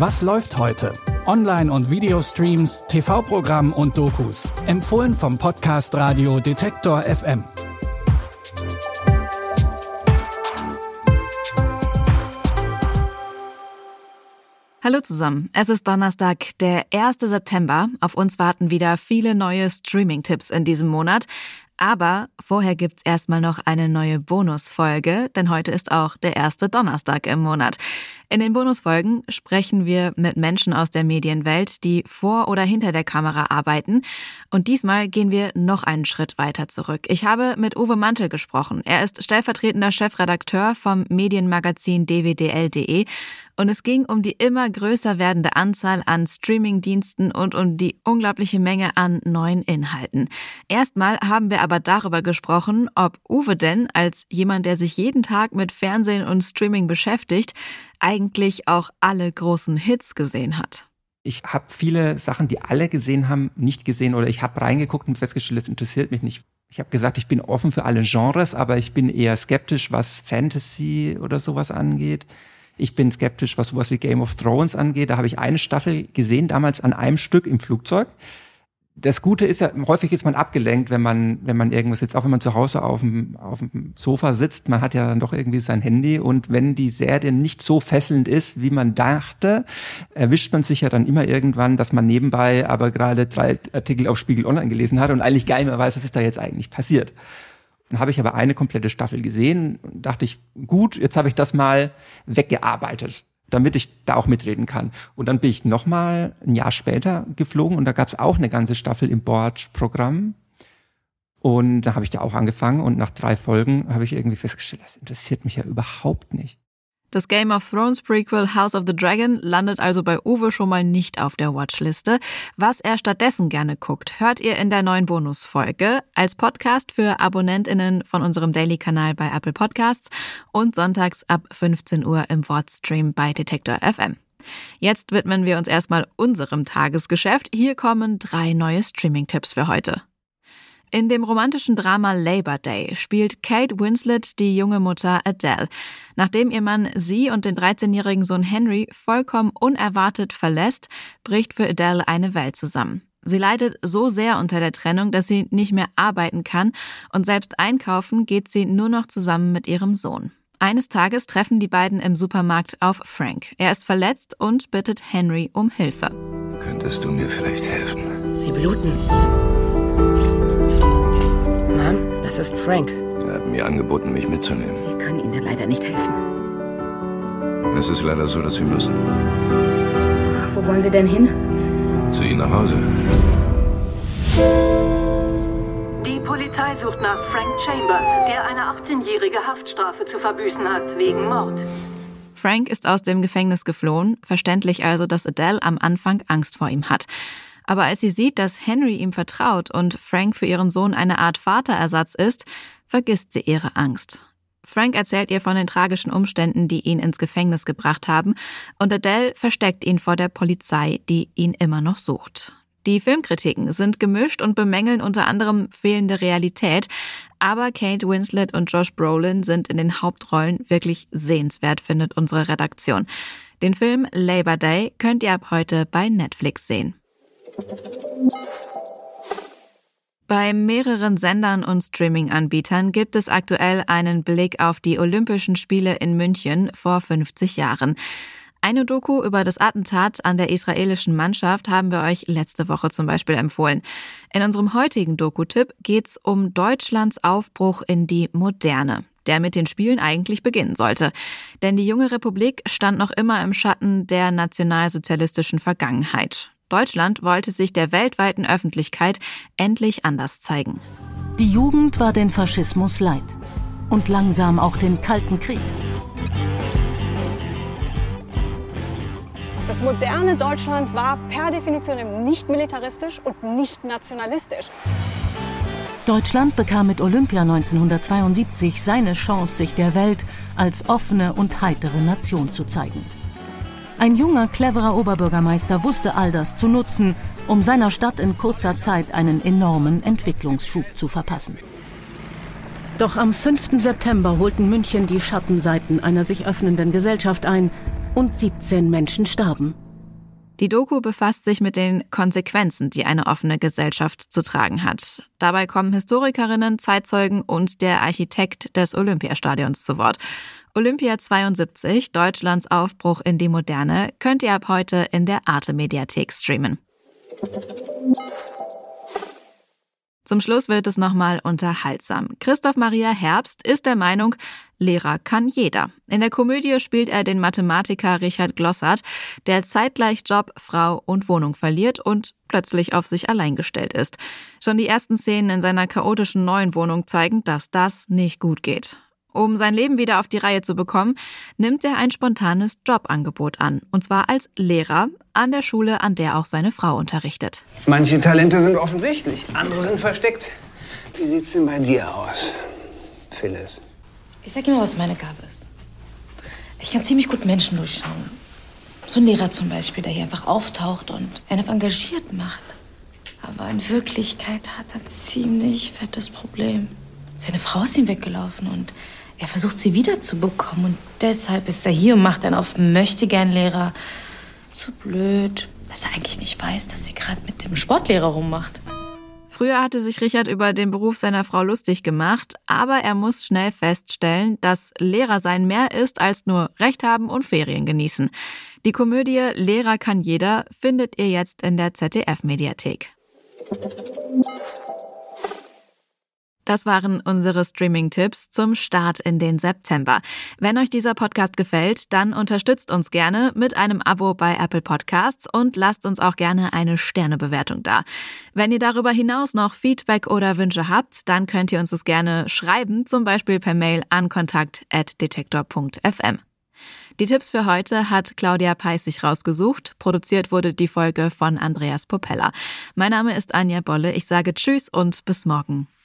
Was läuft heute? Online- und Videostreams, TV-Programm und Dokus. Empfohlen vom Podcast Radio Detektor FM. Hallo zusammen. Es ist Donnerstag, der 1. September. Auf uns warten wieder viele neue Streaming-Tipps in diesem Monat. Aber vorher gibt's erstmal noch eine neue Bonusfolge, denn heute ist auch der erste Donnerstag im Monat. In den Bonusfolgen sprechen wir mit Menschen aus der Medienwelt, die vor oder hinter der Kamera arbeiten. Und diesmal gehen wir noch einen Schritt weiter zurück. Ich habe mit Uwe Mantel gesprochen. Er ist stellvertretender Chefredakteur vom Medienmagazin dwdl.de und es ging um die immer größer werdende Anzahl an Streamingdiensten und um die unglaubliche Menge an neuen Inhalten. Erstmal haben wir aber darüber gesprochen, ob Uwe denn als jemand, der sich jeden Tag mit Fernsehen und Streaming beschäftigt, eigentlich auch alle großen Hits gesehen hat. Ich habe viele Sachen, die alle gesehen haben, nicht gesehen oder ich habe reingeguckt und festgestellt, es interessiert mich nicht. Ich habe gesagt, ich bin offen für alle Genres, aber ich bin eher skeptisch, was Fantasy oder sowas angeht. Ich bin skeptisch, was sowas wie Game of Thrones angeht. Da habe ich eine Staffel gesehen, damals an einem Stück im Flugzeug das Gute ist ja, häufig ist man abgelenkt, wenn man, wenn man irgendwas sitzt, auch wenn man zu Hause auf dem, auf dem Sofa sitzt, man hat ja dann doch irgendwie sein Handy. Und wenn die Serie nicht so fesselnd ist, wie man dachte, erwischt man sich ja dann immer irgendwann, dass man nebenbei aber gerade drei Artikel auf Spiegel Online gelesen hat und eigentlich gar nicht mehr weiß, was ist da jetzt eigentlich passiert. Dann habe ich aber eine komplette Staffel gesehen und dachte ich, gut, jetzt habe ich das mal weggearbeitet damit ich da auch mitreden kann. Und dann bin ich nochmal ein Jahr später geflogen und da gab es auch eine ganze Staffel im Bordprogramm. Und da habe ich da auch angefangen und nach drei Folgen habe ich irgendwie festgestellt, das interessiert mich ja überhaupt nicht. Das Game of Thrones Prequel House of the Dragon landet also bei Uwe schon mal nicht auf der Watchliste. Was er stattdessen gerne guckt, hört ihr in der neuen Bonusfolge als Podcast für AbonnentInnen von unserem Daily-Kanal bei Apple Podcasts und sonntags ab 15 Uhr im Wortstream bei Detektor FM. Jetzt widmen wir uns erstmal unserem Tagesgeschäft. Hier kommen drei neue Streaming-Tipps für heute. In dem romantischen Drama Labor Day spielt Kate Winslet die junge Mutter Adele. Nachdem ihr Mann sie und den 13-jährigen Sohn Henry vollkommen unerwartet verlässt, bricht für Adele eine Welt zusammen. Sie leidet so sehr unter der Trennung, dass sie nicht mehr arbeiten kann und selbst einkaufen geht sie nur noch zusammen mit ihrem Sohn. Eines Tages treffen die beiden im Supermarkt auf Frank. Er ist verletzt und bittet Henry um Hilfe. Könntest du mir vielleicht helfen? Sie bluten. Das ist Frank. Er hat mir angeboten, mich mitzunehmen. Wir können Ihnen leider nicht helfen. Es ist leider so, dass wir müssen. Wo wollen Sie denn hin? Zu Ihnen nach Hause. Die Polizei sucht nach Frank Chambers, der eine 18-jährige Haftstrafe zu verbüßen hat wegen Mord. Frank ist aus dem Gefängnis geflohen, verständlich also, dass Adele am Anfang Angst vor ihm hat. Aber als sie sieht, dass Henry ihm vertraut und Frank für ihren Sohn eine Art Vaterersatz ist, vergisst sie ihre Angst. Frank erzählt ihr von den tragischen Umständen, die ihn ins Gefängnis gebracht haben, und Adele versteckt ihn vor der Polizei, die ihn immer noch sucht. Die Filmkritiken sind gemischt und bemängeln unter anderem fehlende Realität, aber Kate Winslet und Josh Brolin sind in den Hauptrollen wirklich sehenswert, findet unsere Redaktion. Den Film Labor Day könnt ihr ab heute bei Netflix sehen. Bei mehreren Sendern und Streaming-Anbietern gibt es aktuell einen Blick auf die Olympischen Spiele in München vor 50 Jahren. Eine Doku über das Attentat an der israelischen Mannschaft haben wir euch letzte Woche zum Beispiel empfohlen. In unserem heutigen Doku-Tipp geht's um Deutschlands Aufbruch in die Moderne der mit den Spielen eigentlich beginnen sollte. Denn die junge Republik stand noch immer im Schatten der nationalsozialistischen Vergangenheit. Deutschland wollte sich der weltweiten Öffentlichkeit endlich anders zeigen. Die Jugend war den Faschismus leid und langsam auch den Kalten Krieg. Das moderne Deutschland war per Definition nicht militaristisch und nicht nationalistisch. Deutschland bekam mit Olympia 1972 seine Chance, sich der Welt als offene und heitere Nation zu zeigen. Ein junger, cleverer Oberbürgermeister wusste all das zu nutzen, um seiner Stadt in kurzer Zeit einen enormen Entwicklungsschub zu verpassen. Doch am 5. September holten München die Schattenseiten einer sich öffnenden Gesellschaft ein und 17 Menschen starben. Die Doku befasst sich mit den Konsequenzen, die eine offene Gesellschaft zu tragen hat. Dabei kommen Historikerinnen, Zeitzeugen und der Architekt des Olympiastadions zu Wort. Olympia 72, Deutschlands Aufbruch in die Moderne, könnt ihr ab heute in der Arte Mediathek streamen. Zum Schluss wird es nochmal unterhaltsam. Christoph Maria Herbst ist der Meinung, Lehrer kann jeder. In der Komödie spielt er den Mathematiker Richard Glossart, der zeitgleich Job, Frau und Wohnung verliert und plötzlich auf sich allein gestellt ist. Schon die ersten Szenen in seiner chaotischen neuen Wohnung zeigen, dass das nicht gut geht. Um sein Leben wieder auf die Reihe zu bekommen, nimmt er ein spontanes Jobangebot an. Und zwar als Lehrer an der Schule, an der auch seine Frau unterrichtet. Manche Talente sind offensichtlich, andere sind versteckt. Wie sieht's denn bei dir aus, Phyllis? Ich sag immer, was meine Gabe ist. Ich kann ziemlich gut Menschen durchschauen. So ein Lehrer zum Beispiel, der hier einfach auftaucht und einen engagiert macht. Aber in Wirklichkeit hat er ein ziemlich fettes Problem. Seine Frau ist ihm weggelaufen und er versucht sie wiederzubekommen und deshalb ist er hier und macht einen auf Möchtegern-Lehrer. Zu blöd, dass er eigentlich nicht weiß, dass sie gerade mit dem Sportlehrer rummacht. Früher hatte sich Richard über den Beruf seiner Frau lustig gemacht, aber er muss schnell feststellen, dass Lehrer sein mehr ist als nur Recht haben und Ferien genießen. Die Komödie Lehrer kann jeder findet ihr jetzt in der ZDF-Mediathek. Das waren unsere Streaming-Tipps zum Start in den September. Wenn euch dieser Podcast gefällt, dann unterstützt uns gerne mit einem Abo bei Apple Podcasts und lasst uns auch gerne eine Sternebewertung da. Wenn ihr darüber hinaus noch Feedback oder Wünsche habt, dann könnt ihr uns das gerne schreiben, zum Beispiel per Mail an kontakt.detektor.fm. Die Tipps für heute hat Claudia Peissig rausgesucht. Produziert wurde die Folge von Andreas Popella. Mein Name ist Anja Bolle. Ich sage Tschüss und bis morgen.